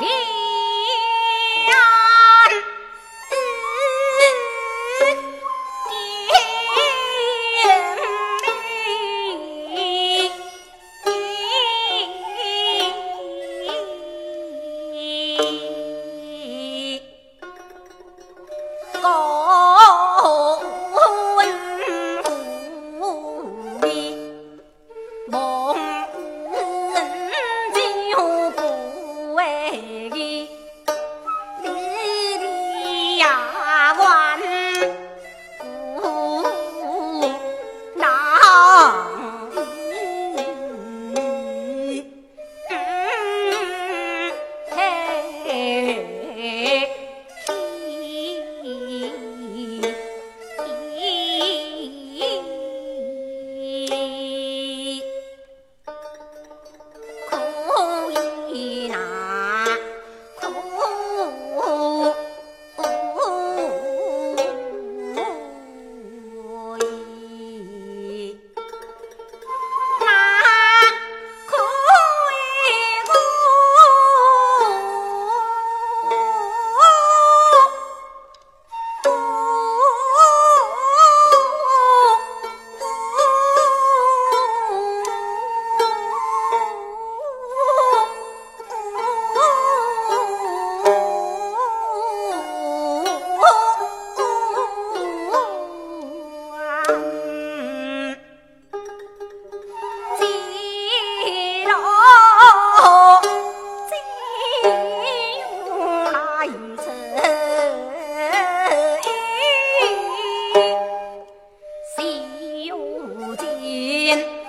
咦如今